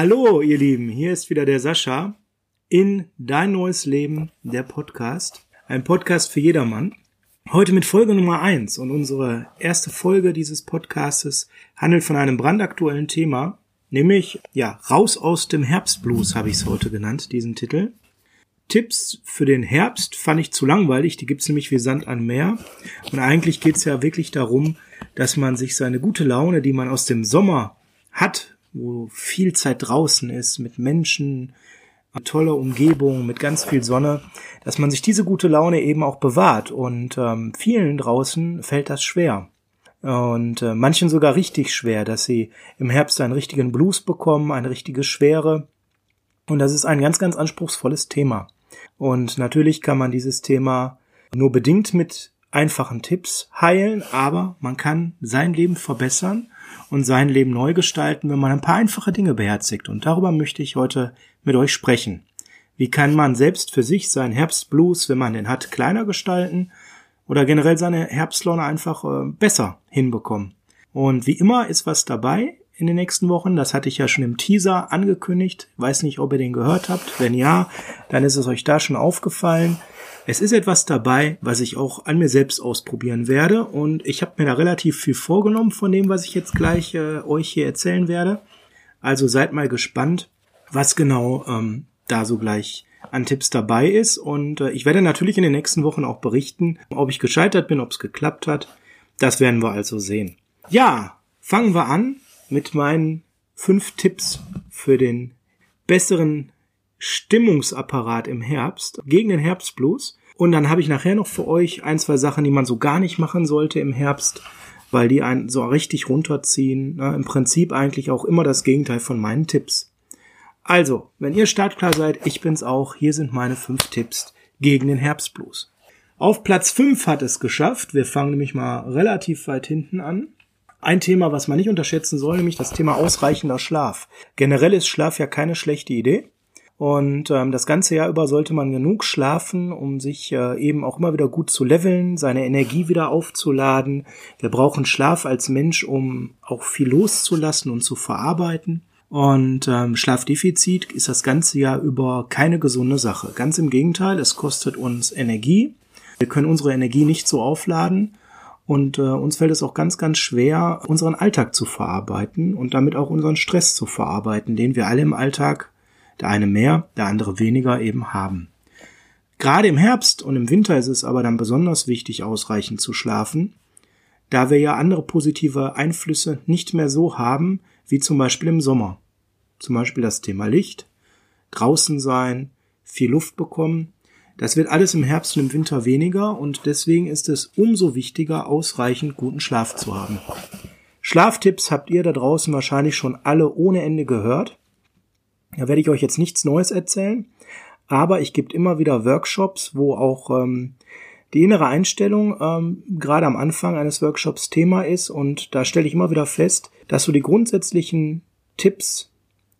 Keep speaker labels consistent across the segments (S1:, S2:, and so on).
S1: Hallo, ihr Lieben, hier ist wieder der Sascha in Dein neues Leben, der Podcast. Ein Podcast für jedermann. Heute mit Folge Nummer eins und unsere erste Folge dieses Podcastes handelt von einem brandaktuellen Thema, nämlich, ja, raus aus dem Herbstblues habe ich es heute genannt, diesen Titel. Tipps für den Herbst fand ich zu langweilig, die gibt's nämlich wie Sand an Meer. Und eigentlich geht's ja wirklich darum, dass man sich seine gute Laune, die man aus dem Sommer hat, wo viel Zeit draußen ist, mit Menschen, tolle Umgebung, mit ganz viel Sonne, dass man sich diese gute Laune eben auch bewahrt. Und ähm, vielen draußen fällt das schwer. Und äh, manchen sogar richtig schwer, dass sie im Herbst einen richtigen Blues bekommen, eine richtige Schwere. Und das ist ein ganz, ganz anspruchsvolles Thema. Und natürlich kann man dieses Thema nur bedingt mit einfachen Tipps heilen, aber man kann sein Leben verbessern und sein Leben neu gestalten, wenn man ein paar einfache Dinge beherzigt. Und darüber möchte ich heute mit euch sprechen. Wie kann man selbst für sich seinen Herbstblues, wenn man den hat, kleiner gestalten oder generell seine Herbstlaune einfach äh, besser hinbekommen? Und wie immer ist was dabei in den nächsten Wochen. Das hatte ich ja schon im Teaser angekündigt. Weiß nicht, ob ihr den gehört habt. Wenn ja, dann ist es euch da schon aufgefallen. Es ist etwas dabei, was ich auch an mir selbst ausprobieren werde und ich habe mir da relativ viel vorgenommen von dem, was ich jetzt gleich äh, euch hier erzählen werde. Also seid mal gespannt, was genau ähm, da so gleich an Tipps dabei ist und äh, ich werde natürlich in den nächsten Wochen auch berichten, ob ich gescheitert bin, ob es geklappt hat. Das werden wir also sehen. Ja, fangen wir an mit meinen fünf Tipps für den besseren Stimmungsapparat im Herbst gegen den Herbstblues. Und dann habe ich nachher noch für euch ein, zwei Sachen, die man so gar nicht machen sollte im Herbst, weil die einen so richtig runterziehen. Ne? Im Prinzip eigentlich auch immer das Gegenteil von meinen Tipps. Also, wenn ihr startklar seid, ich bin's auch. Hier sind meine fünf Tipps gegen den Herbstblues. Auf Platz fünf hat es geschafft. Wir fangen nämlich mal relativ weit hinten an. Ein Thema, was man nicht unterschätzen soll, nämlich das Thema ausreichender Schlaf. Generell ist Schlaf ja keine schlechte Idee. Und ähm, das ganze Jahr über sollte man genug schlafen, um sich äh, eben auch immer wieder gut zu leveln, seine Energie wieder aufzuladen. Wir brauchen Schlaf als Mensch, um auch viel loszulassen und zu verarbeiten. Und ähm, Schlafdefizit ist das ganze Jahr über keine gesunde Sache. Ganz im Gegenteil, es kostet uns Energie. Wir können unsere Energie nicht so aufladen. Und äh, uns fällt es auch ganz, ganz schwer, unseren Alltag zu verarbeiten und damit auch unseren Stress zu verarbeiten, den wir alle im Alltag der eine mehr, der andere weniger eben haben. Gerade im Herbst und im Winter ist es aber dann besonders wichtig, ausreichend zu schlafen, da wir ja andere positive Einflüsse nicht mehr so haben, wie zum Beispiel im Sommer. Zum Beispiel das Thema Licht, draußen sein, viel Luft bekommen. Das wird alles im Herbst und im Winter weniger und deswegen ist es umso wichtiger, ausreichend guten Schlaf zu haben. Schlaftipps habt ihr da draußen wahrscheinlich schon alle ohne Ende gehört. Da werde ich euch jetzt nichts Neues erzählen, aber ich gebe immer wieder Workshops, wo auch ähm, die innere Einstellung ähm, gerade am Anfang eines Workshops Thema ist und da stelle ich immer wieder fest, dass so die grundsätzlichen Tipps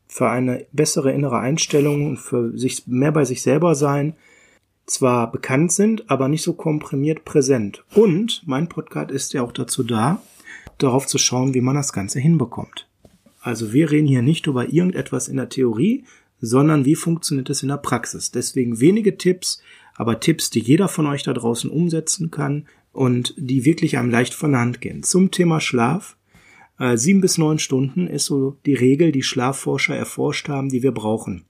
S1: für eine bessere innere Einstellung, für sich mehr bei sich selber sein, zwar bekannt sind, aber nicht so komprimiert präsent. Und mein Podcast ist ja auch dazu da, darauf zu schauen, wie man das Ganze hinbekommt. Also wir reden hier nicht über irgendetwas in der Theorie, sondern wie funktioniert es in der Praxis. Deswegen wenige Tipps, aber Tipps, die jeder von euch da draußen umsetzen kann und die wirklich einem leicht von der Hand gehen. Zum Thema Schlaf. Äh, sieben bis neun Stunden ist so die Regel, die Schlafforscher erforscht haben, die wir brauchen.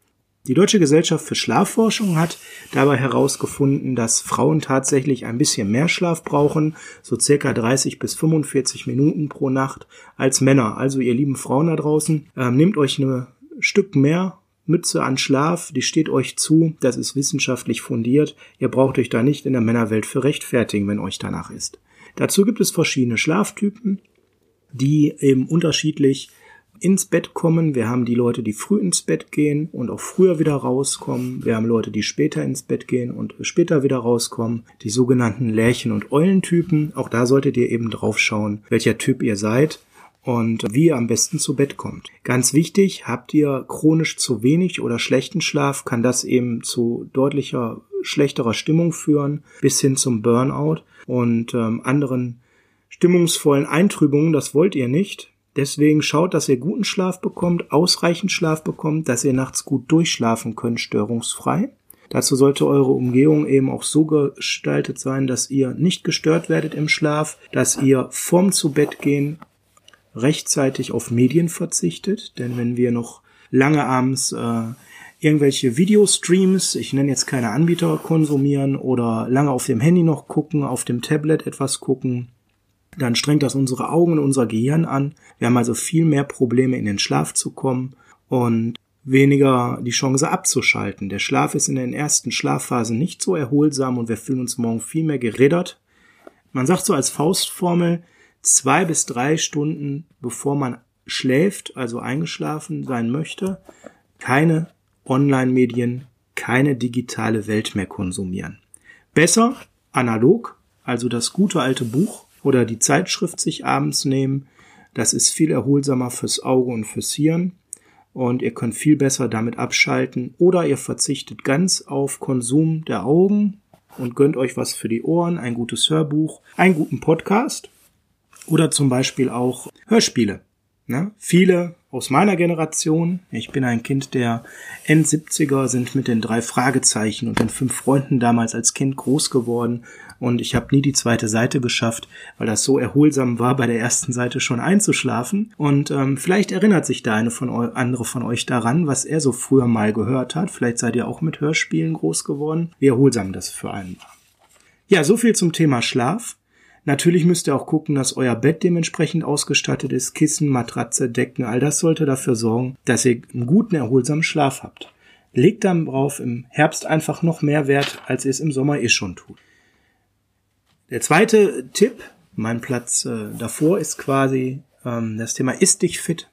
S1: Die Deutsche Gesellschaft für Schlafforschung hat dabei herausgefunden, dass Frauen tatsächlich ein bisschen mehr Schlaf brauchen, so circa 30 bis 45 Minuten pro Nacht als Männer. Also ihr lieben Frauen da draußen, äh, nehmt euch ein Stück mehr Mütze an Schlaf, die steht euch zu, das ist wissenschaftlich fundiert. Ihr braucht euch da nicht in der Männerwelt für rechtfertigen, wenn euch danach ist. Dazu gibt es verschiedene Schlaftypen, die eben unterschiedlich ins Bett kommen. Wir haben die Leute, die früh ins Bett gehen und auch früher wieder rauskommen. Wir haben Leute, die später ins Bett gehen und später wieder rauskommen. Die sogenannten Lärchen- und Eulentypen. Auch da solltet ihr eben drauf schauen, welcher Typ ihr seid und wie ihr am besten zu Bett kommt. Ganz wichtig, habt ihr chronisch zu wenig oder schlechten Schlaf, kann das eben zu deutlicher schlechterer Stimmung führen, bis hin zum Burnout und ähm, anderen stimmungsvollen Eintrübungen. Das wollt ihr nicht. Deswegen schaut, dass ihr guten Schlaf bekommt, ausreichend Schlaf bekommt, dass ihr nachts gut durchschlafen könnt, störungsfrei. Dazu sollte eure Umgebung eben auch so gestaltet sein, dass ihr nicht gestört werdet im Schlaf, dass ihr vorm zu Bett gehen rechtzeitig auf Medien verzichtet, denn wenn wir noch lange abends äh, irgendwelche Videostreams, ich nenne jetzt keine Anbieter, konsumieren oder lange auf dem Handy noch gucken, auf dem Tablet etwas gucken, dann strengt das unsere Augen und unser Gehirn an. Wir haben also viel mehr Probleme in den Schlaf zu kommen und weniger die Chance abzuschalten. Der Schlaf ist in den ersten Schlafphasen nicht so erholsam und wir fühlen uns morgen viel mehr gereddert. Man sagt so als Faustformel, zwei bis drei Stunden bevor man schläft, also eingeschlafen sein möchte, keine Online-Medien, keine digitale Welt mehr konsumieren. Besser analog, also das gute alte Buch oder die Zeitschrift sich abends nehmen. Das ist viel erholsamer fürs Auge und fürs Hirn und ihr könnt viel besser damit abschalten oder ihr verzichtet ganz auf Konsum der Augen und gönnt euch was für die Ohren, ein gutes Hörbuch, einen guten Podcast oder zum Beispiel auch Hörspiele. Ne? Viele aus meiner Generation, ich bin ein Kind der End-70er, sind mit den drei Fragezeichen und den fünf Freunden damals als Kind groß geworden und ich habe nie die zweite Seite geschafft, weil das so erholsam war, bei der ersten Seite schon einzuschlafen. Und ähm, vielleicht erinnert sich der eine von andere von euch daran, was er so früher mal gehört hat. Vielleicht seid ihr auch mit Hörspielen groß geworden, wie erholsam das für einen war. Ja, so viel zum Thema Schlaf. Natürlich müsst ihr auch gucken, dass euer Bett dementsprechend ausgestattet ist. Kissen, Matratze, Decken, all das sollte dafür sorgen, dass ihr einen guten, erholsamen Schlaf habt. Legt darauf im Herbst einfach noch mehr Wert, als ihr es im Sommer eh schon tut. Der zweite Tipp, mein Platz äh, davor, ist quasi ähm, das Thema Ist dich fit.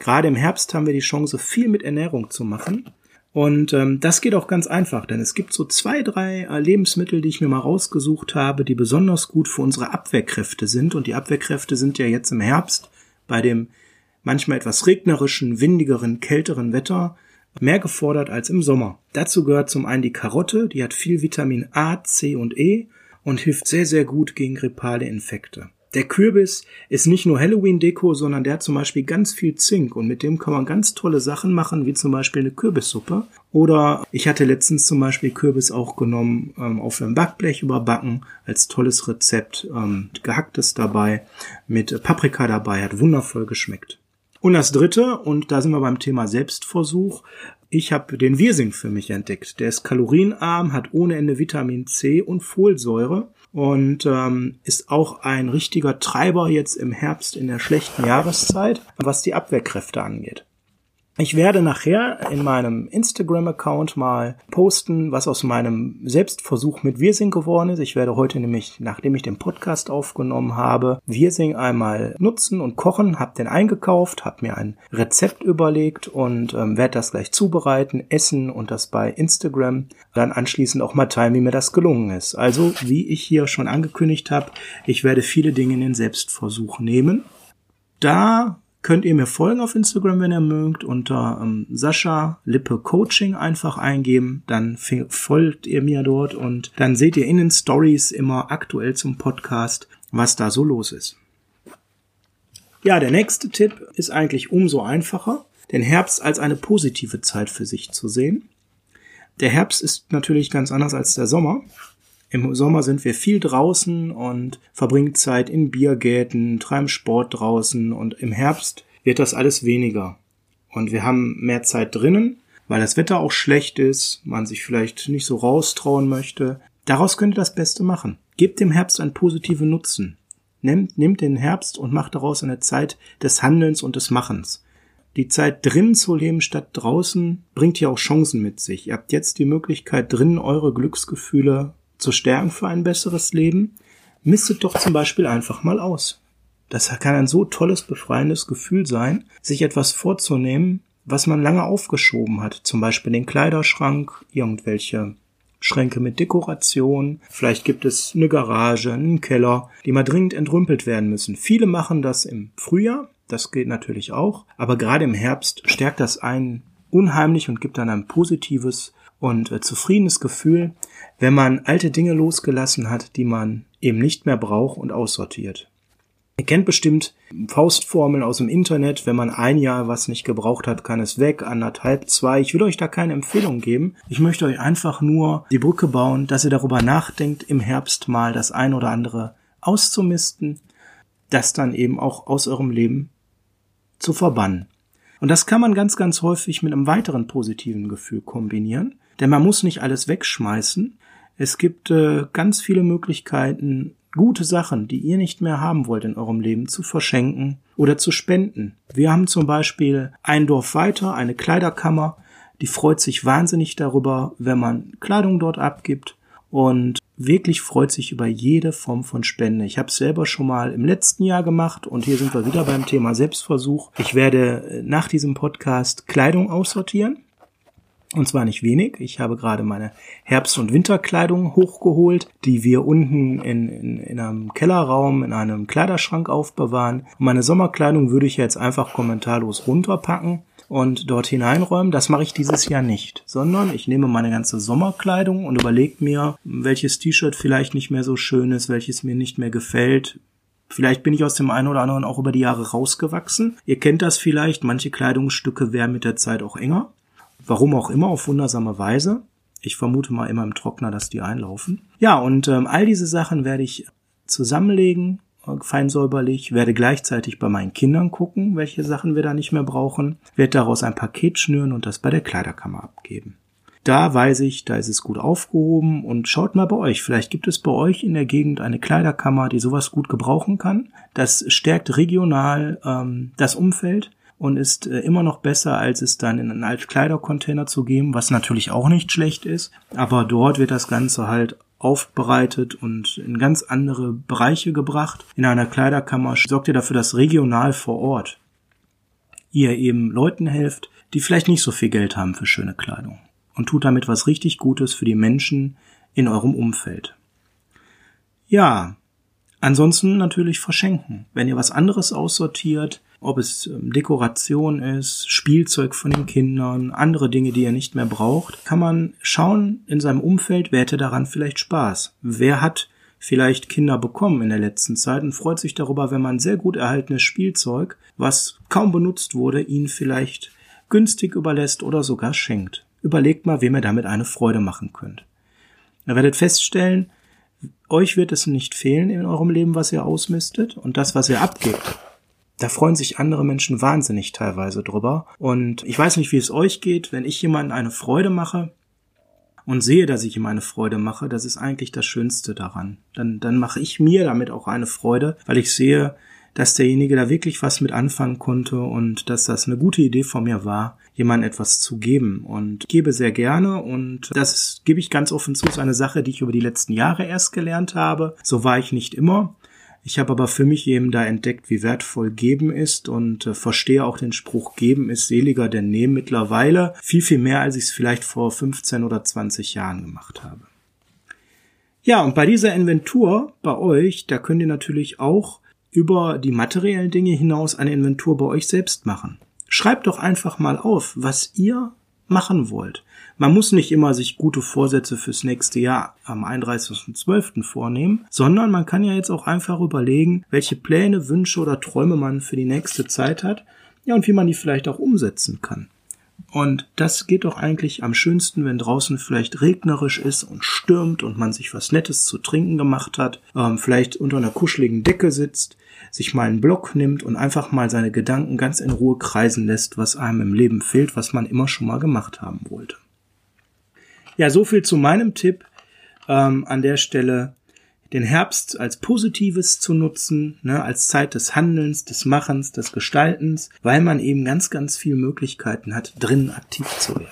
S1: Gerade im Herbst haben wir die Chance, viel mit Ernährung zu machen. Und ähm, das geht auch ganz einfach, denn es gibt so zwei, drei äh, Lebensmittel, die ich mir mal rausgesucht habe, die besonders gut für unsere Abwehrkräfte sind. Und die Abwehrkräfte sind ja jetzt im Herbst bei dem manchmal etwas regnerischen, windigeren, kälteren Wetter mehr gefordert als im Sommer. Dazu gehört zum einen die Karotte, die hat viel Vitamin A, C und E und hilft sehr, sehr gut gegen grippale Infekte. Der Kürbis ist nicht nur Halloween-Deko, sondern der hat zum Beispiel ganz viel Zink und mit dem kann man ganz tolle Sachen machen, wie zum Beispiel eine Kürbissuppe. Oder ich hatte letztens zum Beispiel Kürbis auch genommen, ähm, auf einem Backblech überbacken, als tolles Rezept, ähm, gehacktes dabei, mit Paprika dabei, hat wundervoll geschmeckt. Und das dritte, und da sind wir beim Thema Selbstversuch, ich habe den Wirsing für mich entdeckt. Der ist kalorienarm, hat ohne Ende Vitamin C und Folsäure und ähm, ist auch ein richtiger Treiber jetzt im Herbst in der schlechten Jahreszeit, was die Abwehrkräfte angeht. Ich werde nachher in meinem Instagram-Account mal posten, was aus meinem Selbstversuch mit Wirsing geworden ist. Ich werde heute nämlich, nachdem ich den Podcast aufgenommen habe, Wirsing einmal nutzen und kochen. Hab den eingekauft, hab mir ein Rezept überlegt und ähm, werde das gleich zubereiten, essen und das bei Instagram dann anschließend auch mal teilen, wie mir das gelungen ist. Also, wie ich hier schon angekündigt habe, ich werde viele Dinge in den Selbstversuch nehmen. Da könnt ihr mir folgen auf Instagram, wenn ihr mögt, unter ähm, Sascha Lippe Coaching einfach eingeben, dann folgt ihr mir dort und dann seht ihr in den Stories immer aktuell zum Podcast, was da so los ist. Ja, der nächste Tipp ist eigentlich umso einfacher, den Herbst als eine positive Zeit für sich zu sehen. Der Herbst ist natürlich ganz anders als der Sommer. Im Sommer sind wir viel draußen und verbringen Zeit in Biergärten, treiben Sport draußen und im Herbst wird das alles weniger. Und wir haben mehr Zeit drinnen, weil das Wetter auch schlecht ist, man sich vielleicht nicht so raustrauen möchte. Daraus könnt ihr das Beste machen. Gebt dem Herbst einen positiven Nutzen. Nehmt, nehmt den Herbst und macht daraus eine Zeit des Handelns und des Machens. Die Zeit drinnen zu leben statt draußen bringt ja auch Chancen mit sich. Ihr habt jetzt die Möglichkeit, drinnen eure Glücksgefühle zu stärken für ein besseres Leben, mistet doch zum Beispiel einfach mal aus. Das kann ein so tolles, befreiendes Gefühl sein, sich etwas vorzunehmen, was man lange aufgeschoben hat, zum Beispiel den Kleiderschrank, irgendwelche Schränke mit Dekoration, vielleicht gibt es eine Garage, einen Keller, die mal dringend entrümpelt werden müssen. Viele machen das im Frühjahr, das geht natürlich auch, aber gerade im Herbst stärkt das einen unheimlich und gibt dann ein positives und äh, zufriedenes Gefühl, wenn man alte Dinge losgelassen hat, die man eben nicht mehr braucht und aussortiert. Ihr kennt bestimmt Faustformeln aus dem Internet. Wenn man ein Jahr was nicht gebraucht hat, kann es weg. Anderthalb, zwei. Ich will euch da keine Empfehlung geben. Ich möchte euch einfach nur die Brücke bauen, dass ihr darüber nachdenkt, im Herbst mal das ein oder andere auszumisten, das dann eben auch aus eurem Leben zu verbannen. Und das kann man ganz, ganz häufig mit einem weiteren positiven Gefühl kombinieren. Denn man muss nicht alles wegschmeißen. Es gibt äh, ganz viele Möglichkeiten, gute Sachen, die ihr nicht mehr haben wollt in eurem Leben, zu verschenken oder zu spenden. Wir haben zum Beispiel ein Dorf weiter, eine Kleiderkammer, die freut sich wahnsinnig darüber, wenn man Kleidung dort abgibt und wirklich freut sich über jede Form von Spende. Ich habe es selber schon mal im letzten Jahr gemacht und hier sind wir wieder beim Thema Selbstversuch. Ich werde nach diesem Podcast Kleidung aussortieren und zwar nicht wenig. Ich habe gerade meine Herbst- und Winterkleidung hochgeholt, die wir unten in, in, in einem Kellerraum in einem Kleiderschrank aufbewahren. Und meine Sommerkleidung würde ich jetzt einfach kommentarlos runterpacken und dort hineinräumen. Das mache ich dieses Jahr nicht, sondern ich nehme meine ganze Sommerkleidung und überlege mir, welches T-Shirt vielleicht nicht mehr so schön ist, welches mir nicht mehr gefällt, Vielleicht bin ich aus dem einen oder anderen auch über die Jahre rausgewachsen. Ihr kennt das vielleicht, manche Kleidungsstücke werden mit der Zeit auch enger. Warum auch immer, auf wundersame Weise. Ich vermute mal immer im Trockner, dass die einlaufen. Ja, und ähm, all diese Sachen werde ich zusammenlegen, äh, fein säuberlich, werde gleichzeitig bei meinen Kindern gucken, welche Sachen wir da nicht mehr brauchen, werde daraus ein Paket schnüren und das bei der Kleiderkammer abgeben. Da weiß ich, da ist es gut aufgehoben und schaut mal bei euch. Vielleicht gibt es bei euch in der Gegend eine Kleiderkammer, die sowas gut gebrauchen kann. Das stärkt regional ähm, das Umfeld und ist äh, immer noch besser, als es dann in einen Altkleidercontainer zu geben, was natürlich auch nicht schlecht ist. Aber dort wird das Ganze halt aufbereitet und in ganz andere Bereiche gebracht. In einer Kleiderkammer sorgt ihr dafür, dass regional vor Ort ihr eben Leuten helft, die vielleicht nicht so viel Geld haben für schöne Kleidung und tut damit was richtig Gutes für die Menschen in eurem Umfeld. Ja, ansonsten natürlich verschenken. Wenn ihr was anderes aussortiert, ob es ähm, Dekoration ist, Spielzeug von den Kindern, andere Dinge, die er nicht mehr braucht, kann man schauen in seinem Umfeld, wer hätte daran vielleicht Spaß? Wer hat vielleicht Kinder bekommen in der letzten Zeit und freut sich darüber, wenn man sehr gut erhaltenes Spielzeug, was kaum benutzt wurde, ihnen vielleicht günstig überlässt oder sogar schenkt. Überlegt mal, wem ihr damit eine Freude machen könnt. Ihr werdet feststellen, euch wird es nicht fehlen in eurem Leben, was ihr ausmistet und das, was ihr abgebt, da freuen sich andere Menschen wahnsinnig teilweise drüber. Und ich weiß nicht, wie es euch geht, wenn ich jemandem eine Freude mache und sehe, dass ich ihm eine Freude mache, das ist eigentlich das Schönste daran. Dann, dann mache ich mir damit auch eine Freude, weil ich sehe, dass derjenige da wirklich was mit anfangen konnte und dass das eine gute Idee von mir war, jemandem etwas zu geben. Und gebe sehr gerne und das gebe ich ganz offen zu, ist eine Sache, die ich über die letzten Jahre erst gelernt habe. So war ich nicht immer. Ich habe aber für mich eben da entdeckt, wie wertvoll geben ist und äh, verstehe auch den Spruch, geben ist seliger denn nehmen mittlerweile viel, viel mehr, als ich es vielleicht vor 15 oder 20 Jahren gemacht habe. Ja, und bei dieser Inventur bei euch, da könnt ihr natürlich auch über die materiellen Dinge hinaus eine Inventur bei euch selbst machen. Schreibt doch einfach mal auf, was ihr machen wollt. Man muss nicht immer sich gute Vorsätze fürs nächste Jahr am 31.12. vornehmen, sondern man kann ja jetzt auch einfach überlegen, welche Pläne, Wünsche oder Träume man für die nächste Zeit hat, ja, und wie man die vielleicht auch umsetzen kann. Und das geht doch eigentlich am schönsten, wenn draußen vielleicht regnerisch ist und stürmt und man sich was Nettes zu trinken gemacht hat, ähm, vielleicht unter einer kuscheligen Decke sitzt, sich mal einen Block nimmt und einfach mal seine Gedanken ganz in Ruhe kreisen lässt, was einem im Leben fehlt, was man immer schon mal gemacht haben wollte. Ja, so viel zu meinem Tipp ähm, an der Stelle. Den Herbst als Positives zu nutzen, ne, als Zeit des Handelns, des Machens, des Gestaltens, weil man eben ganz, ganz viele Möglichkeiten hat, drinnen aktiv zu werden.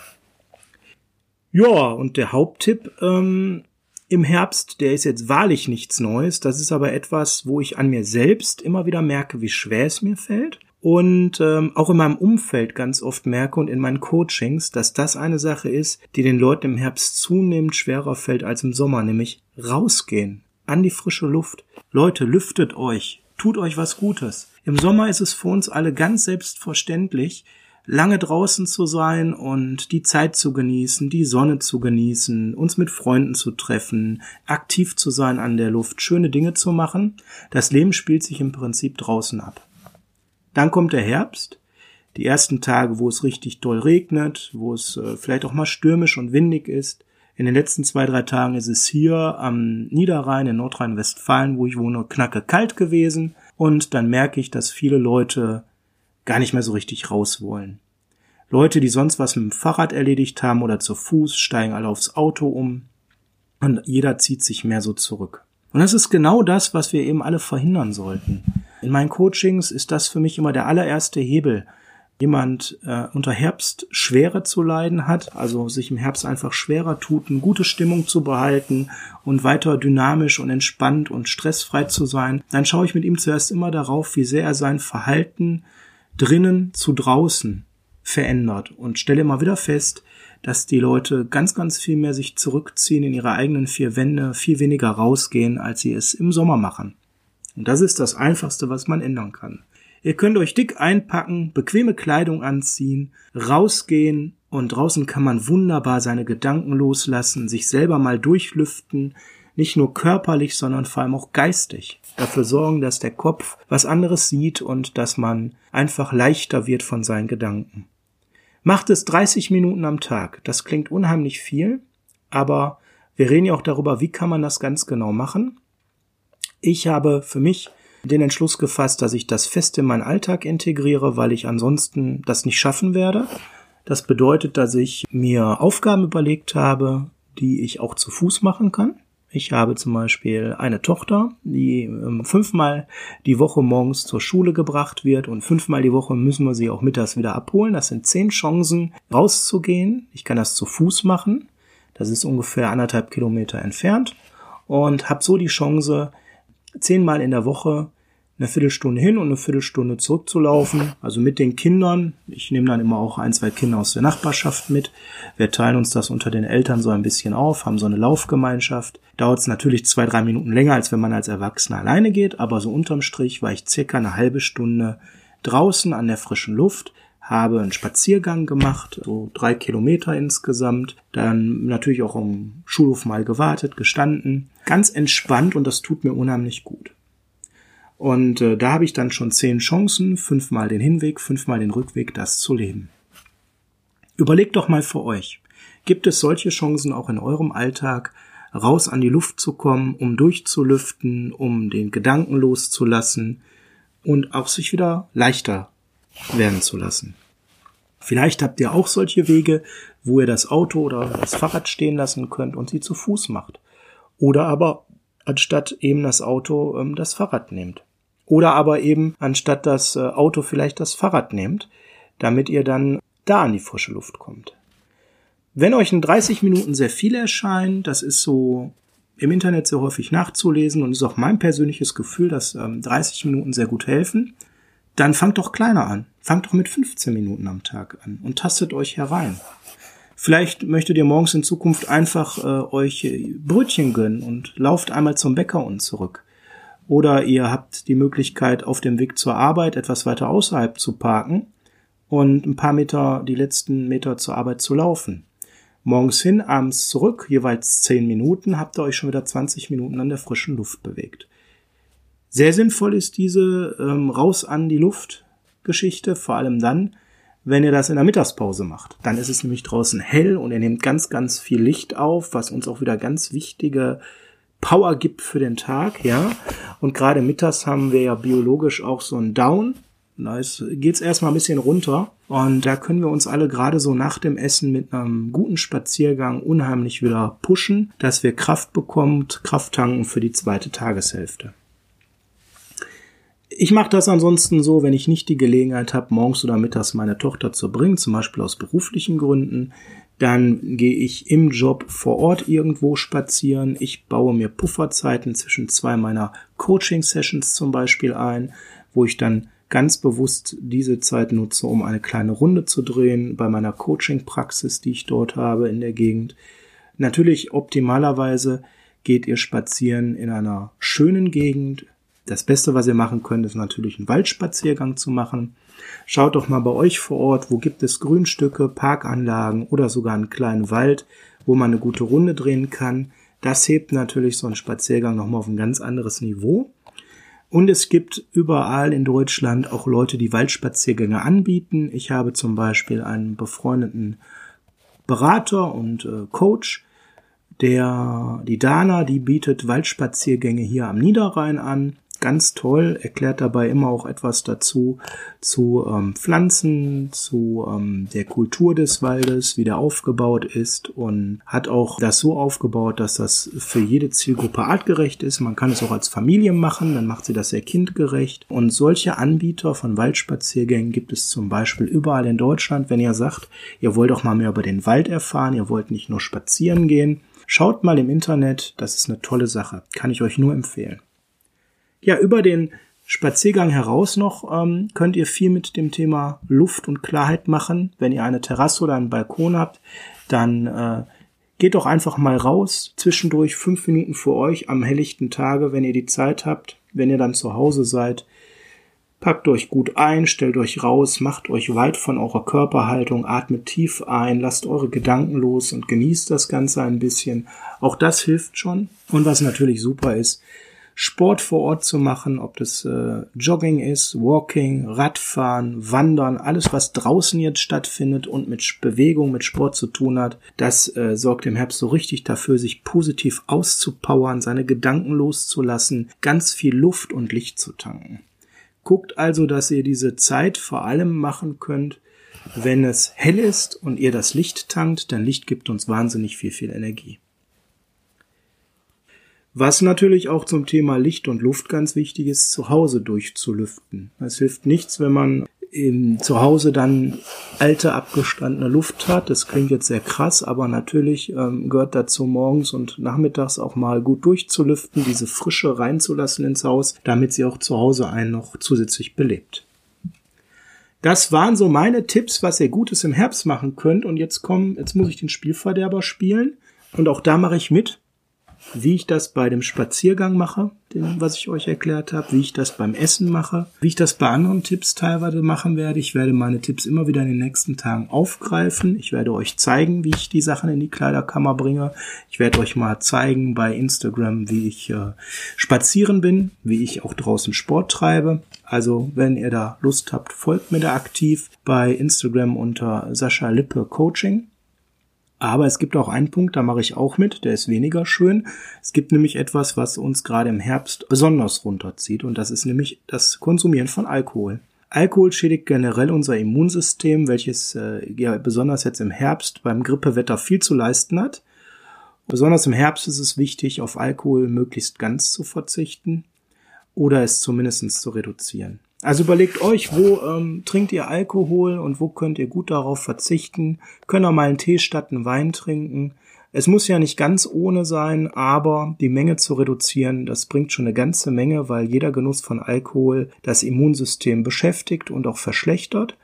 S1: Ja, und der Haupttipp ähm, im Herbst, der ist jetzt wahrlich nichts Neues. Das ist aber etwas, wo ich an mir selbst immer wieder merke, wie schwer es mir fällt und ähm, auch in meinem Umfeld ganz oft merke und in meinen Coachings, dass das eine Sache ist, die den Leuten im Herbst zunehmend schwerer fällt als im Sommer, nämlich rausgehen, an die frische Luft. Leute, lüftet euch, tut euch was Gutes. Im Sommer ist es für uns alle ganz selbstverständlich, lange draußen zu sein und die Zeit zu genießen, die Sonne zu genießen, uns mit Freunden zu treffen, aktiv zu sein an der Luft, schöne Dinge zu machen. Das Leben spielt sich im Prinzip draußen ab. Dann kommt der Herbst, die ersten Tage, wo es richtig doll regnet, wo es äh, vielleicht auch mal stürmisch und windig ist. In den letzten zwei, drei Tagen ist es hier am Niederrhein in Nordrhein-Westfalen, wo ich wohne, knacke kalt gewesen. Und dann merke ich, dass viele Leute gar nicht mehr so richtig raus wollen. Leute, die sonst was mit dem Fahrrad erledigt haben oder zu Fuß, steigen alle aufs Auto um und jeder zieht sich mehr so zurück. Und das ist genau das, was wir eben alle verhindern sollten. In meinen Coachings ist das für mich immer der allererste Hebel. Jemand äh, unter Herbst Schwere zu leiden hat, also sich im Herbst einfach schwerer tut, eine gute Stimmung zu behalten und weiter dynamisch und entspannt und stressfrei zu sein, dann schaue ich mit ihm zuerst immer darauf, wie sehr er sein Verhalten drinnen zu draußen verändert und stelle immer wieder fest, dass die Leute ganz, ganz viel mehr sich zurückziehen in ihre eigenen vier Wände, viel weniger rausgehen, als sie es im Sommer machen. Und das ist das Einfachste, was man ändern kann. Ihr könnt euch dick einpacken, bequeme Kleidung anziehen, rausgehen und draußen kann man wunderbar seine Gedanken loslassen, sich selber mal durchlüften, nicht nur körperlich, sondern vor allem auch geistig. Dafür sorgen, dass der Kopf was anderes sieht und dass man einfach leichter wird von seinen Gedanken. Macht es 30 Minuten am Tag. Das klingt unheimlich viel, aber wir reden ja auch darüber, wie kann man das ganz genau machen. Ich habe für mich den Entschluss gefasst, dass ich das fest in meinen Alltag integriere, weil ich ansonsten das nicht schaffen werde. Das bedeutet, dass ich mir Aufgaben überlegt habe, die ich auch zu Fuß machen kann. Ich habe zum Beispiel eine Tochter, die ähm, fünfmal die Woche morgens zur Schule gebracht wird und fünfmal die Woche müssen wir sie auch mittags wieder abholen. Das sind zehn Chancen, rauszugehen. Ich kann das zu Fuß machen. Das ist ungefähr anderthalb Kilometer entfernt und habe so die Chance, zehnmal in der Woche eine Viertelstunde hin und eine Viertelstunde zurückzulaufen. Also mit den Kindern. Ich nehme dann immer auch ein, zwei Kinder aus der Nachbarschaft mit. Wir teilen uns das unter den Eltern so ein bisschen auf, haben so eine Laufgemeinschaft. Dauert es natürlich zwei, drei Minuten länger, als wenn man als Erwachsener alleine geht, aber so unterm Strich war ich circa eine halbe Stunde draußen an der frischen Luft, habe einen Spaziergang gemacht, so drei Kilometer insgesamt, dann natürlich auch am Schulhof mal gewartet, gestanden, ganz entspannt und das tut mir unheimlich gut. Und äh, da habe ich dann schon zehn Chancen, fünfmal den Hinweg, fünfmal den Rückweg, das zu leben. Überlegt doch mal für euch. Gibt es solche Chancen auch in eurem Alltag, raus an die Luft zu kommen, um durchzulüften, um den Gedanken loszulassen und auch sich wieder leichter werden zu lassen? Vielleicht habt ihr auch solche Wege, wo ihr das Auto oder das Fahrrad stehen lassen könnt und sie zu Fuß macht. Oder aber anstatt eben das Auto ähm, das Fahrrad nehmt. Oder aber eben anstatt das äh, Auto vielleicht das Fahrrad nehmt, damit ihr dann da an die frische Luft kommt. Wenn euch in 30 Minuten sehr viel erscheint, das ist so im Internet sehr häufig nachzulesen und ist auch mein persönliches Gefühl, dass ähm, 30 Minuten sehr gut helfen, dann fangt doch kleiner an. Fangt doch mit 15 Minuten am Tag an und tastet euch herein. Vielleicht möchtet ihr morgens in Zukunft einfach äh, euch Brötchen gönnen und lauft einmal zum Bäcker und zurück. Oder ihr habt die Möglichkeit, auf dem Weg zur Arbeit etwas weiter außerhalb zu parken und ein paar Meter, die letzten Meter zur Arbeit zu laufen. Morgens hin, abends zurück, jeweils zehn Minuten, habt ihr euch schon wieder 20 Minuten an der frischen Luft bewegt. Sehr sinnvoll ist diese ähm, Raus an die Luft Geschichte, vor allem dann, wenn ihr das in der Mittagspause macht. Dann ist es nämlich draußen hell und ihr nehmt ganz, ganz viel Licht auf, was uns auch wieder ganz wichtige Power gibt für den Tag, ja. Und gerade mittags haben wir ja biologisch auch so ein Down. Da geht's erstmal ein bisschen runter. Und da können wir uns alle gerade so nach dem Essen mit einem guten Spaziergang unheimlich wieder pushen, dass wir Kraft bekommen, Kraft tanken für die zweite Tageshälfte. Ich mache das ansonsten so, wenn ich nicht die Gelegenheit habe, morgens oder mittags meine Tochter zu bringen, zum Beispiel aus beruflichen Gründen, dann gehe ich im Job vor Ort irgendwo spazieren. Ich baue mir Pufferzeiten zwischen zwei meiner Coaching-Sessions zum Beispiel ein, wo ich dann ganz bewusst diese Zeit nutze, um eine kleine Runde zu drehen bei meiner Coaching-Praxis, die ich dort habe in der Gegend. Natürlich optimalerweise geht ihr spazieren in einer schönen Gegend. Das Beste, was ihr machen könnt, ist natürlich einen Waldspaziergang zu machen. Schaut doch mal bei euch vor Ort, wo gibt es Grünstücke, Parkanlagen oder sogar einen kleinen Wald, wo man eine gute Runde drehen kann. Das hebt natürlich so einen Spaziergang nochmal auf ein ganz anderes Niveau. Und es gibt überall in Deutschland auch Leute, die Waldspaziergänge anbieten. Ich habe zum Beispiel einen befreundeten Berater und äh, Coach, der, die Dana, die bietet Waldspaziergänge hier am Niederrhein an ganz toll, erklärt dabei immer auch etwas dazu, zu ähm, Pflanzen, zu ähm, der Kultur des Waldes, wie der aufgebaut ist und hat auch das so aufgebaut, dass das für jede Zielgruppe artgerecht ist. Man kann es auch als Familie machen, dann macht sie das sehr kindgerecht. Und solche Anbieter von Waldspaziergängen gibt es zum Beispiel überall in Deutschland. Wenn ihr sagt, ihr wollt auch mal mehr über den Wald erfahren, ihr wollt nicht nur spazieren gehen, Schaut mal im Internet, das ist eine tolle Sache, kann ich euch nur empfehlen. Ja, über den Spaziergang heraus noch ähm, könnt ihr viel mit dem Thema Luft und Klarheit machen. Wenn ihr eine Terrasse oder einen Balkon habt, dann äh, geht doch einfach mal raus, zwischendurch fünf Minuten vor euch am helllichten Tage, wenn ihr die Zeit habt, wenn ihr dann zu Hause seid. Packt euch gut ein, stellt euch raus, macht euch weit von eurer Körperhaltung, atmet tief ein, lasst eure Gedanken los und genießt das Ganze ein bisschen. Auch das hilft schon. Und was natürlich super ist, Sport vor Ort zu machen, ob das äh, Jogging ist, Walking, Radfahren, Wandern, alles was draußen jetzt stattfindet und mit Bewegung, mit Sport zu tun hat, das äh, sorgt im Herbst so richtig dafür, sich positiv auszupowern, seine Gedanken loszulassen, ganz viel Luft und Licht zu tanken. Guckt also, dass ihr diese Zeit vor allem machen könnt, wenn es hell ist und ihr das Licht tankt, denn Licht gibt uns wahnsinnig viel, viel Energie. Was natürlich auch zum Thema Licht und Luft ganz wichtig ist, zu Hause durchzulüften. Es hilft nichts, wenn man im, zu Hause dann alte, abgestandene Luft hat. Das klingt jetzt sehr krass, aber natürlich ähm, gehört dazu morgens und nachmittags auch mal gut durchzulüften, diese Frische reinzulassen ins Haus, damit sie auch zu Hause einen noch zusätzlich belebt. Das waren so meine Tipps, was ihr Gutes im Herbst machen könnt. Und jetzt kommen, jetzt muss ich den Spielverderber spielen. Und auch da mache ich mit wie ich das bei dem Spaziergang mache, den, was ich euch erklärt habe, wie ich das beim Essen mache, wie ich das bei anderen Tipps teilweise machen werde. Ich werde meine Tipps immer wieder in den nächsten Tagen aufgreifen. Ich werde euch zeigen, wie ich die Sachen in die Kleiderkammer bringe. Ich werde euch mal zeigen bei Instagram, wie ich äh, spazieren bin, wie ich auch draußen Sport treibe. Also, wenn ihr da Lust habt, folgt mir da aktiv bei Instagram unter Sascha Lippe Coaching. Aber es gibt auch einen Punkt, da mache ich auch mit, der ist weniger schön. Es gibt nämlich etwas, was uns gerade im Herbst besonders runterzieht und das ist nämlich das Konsumieren von Alkohol. Alkohol schädigt generell unser Immunsystem, welches äh, ja besonders jetzt im Herbst beim Grippewetter viel zu leisten hat. Besonders im Herbst ist es wichtig, auf Alkohol möglichst ganz zu verzichten oder es zumindest zu reduzieren. Also überlegt euch, wo ähm, trinkt ihr Alkohol und wo könnt ihr gut darauf verzichten. Könnt ihr mal einen Tee statt einen Wein trinken. Es muss ja nicht ganz ohne sein, aber die Menge zu reduzieren, das bringt schon eine ganze Menge, weil jeder Genuss von Alkohol das Immunsystem beschäftigt und auch verschlechtert.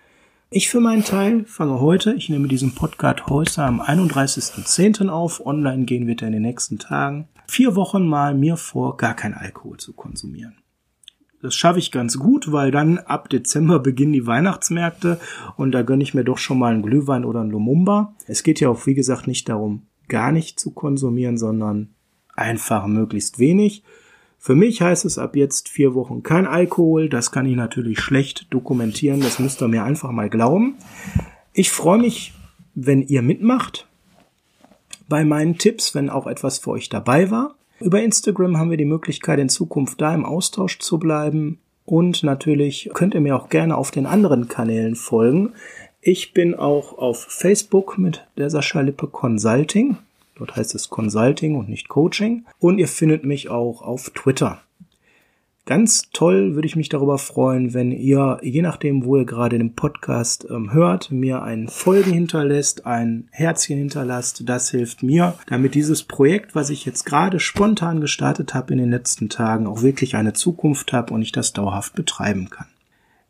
S1: Ich für meinen Teil fange heute, ich nehme diesen Podcast heute am 31.10. auf, online gehen wird er in den nächsten Tagen, vier Wochen mal mir vor, gar kein Alkohol zu konsumieren. Das schaffe ich ganz gut, weil dann ab Dezember beginnen die Weihnachtsmärkte und da gönne ich mir doch schon mal einen Glühwein oder einen Lumumba. Es geht ja auch, wie gesagt, nicht darum, gar nicht zu konsumieren, sondern einfach möglichst wenig. Für mich heißt es ab jetzt vier Wochen kein Alkohol. Das kann ich natürlich schlecht dokumentieren. Das müsst ihr mir einfach mal glauben. Ich freue mich, wenn ihr mitmacht bei meinen Tipps, wenn auch etwas für euch dabei war. Über Instagram haben wir die Möglichkeit, in Zukunft da im Austausch zu bleiben. Und natürlich könnt ihr mir auch gerne auf den anderen Kanälen folgen. Ich bin auch auf Facebook mit der Sascha Lippe Consulting. Dort heißt es Consulting und nicht Coaching. Und ihr findet mich auch auf Twitter. Ganz toll würde ich mich darüber freuen, wenn ihr, je nachdem, wo ihr gerade den Podcast ähm, hört, mir ein Folgen hinterlässt, ein Herzchen hinterlasst. Das hilft mir, damit dieses Projekt, was ich jetzt gerade spontan gestartet habe in den letzten Tagen, auch wirklich eine Zukunft hat und ich das dauerhaft betreiben kann.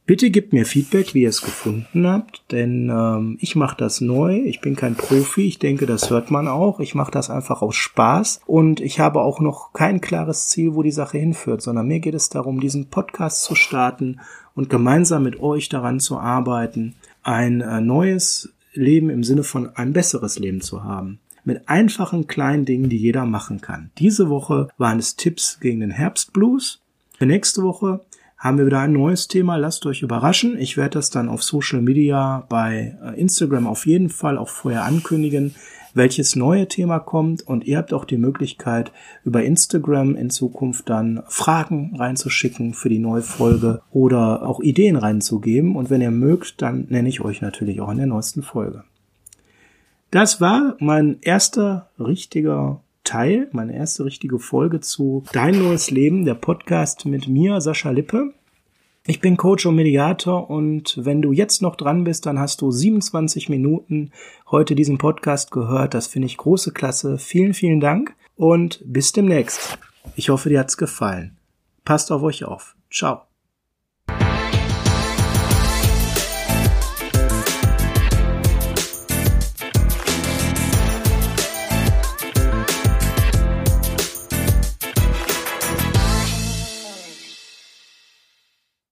S1: Bitte gebt mir Feedback, wie ihr es gefunden habt, denn ähm, ich mache das neu. Ich bin kein Profi. Ich denke, das hört man auch. Ich mache das einfach aus Spaß und ich habe auch noch kein klares Ziel, wo die Sache hinführt, sondern mir geht es darum, diesen Podcast zu starten und gemeinsam mit euch daran zu arbeiten, ein äh, neues Leben im Sinne von ein besseres Leben zu haben mit einfachen kleinen Dingen, die jeder machen kann. Diese Woche waren es Tipps gegen den Herbstblues. Für nächste Woche haben wir wieder ein neues Thema. Lasst euch überraschen. Ich werde das dann auf Social Media bei äh, Instagram auf jeden Fall auch vorher ankündigen, welches neue Thema kommt. Und ihr habt auch die Möglichkeit, über Instagram in Zukunft dann Fragen reinzuschicken für die neue Folge oder auch Ideen reinzugeben. Und wenn ihr mögt, dann nenne ich euch natürlich auch in der neuesten Folge. Das war mein erster richtiger Teil, meine erste richtige Folge zu Dein neues Leben, der Podcast mit mir, Sascha Lippe. Ich bin Coach und Mediator und wenn du jetzt noch dran bist, dann hast du 27 Minuten heute diesen Podcast gehört. Das finde ich große Klasse. Vielen, vielen Dank und bis demnächst. Ich hoffe, dir hat's gefallen. Passt auf euch auf. Ciao.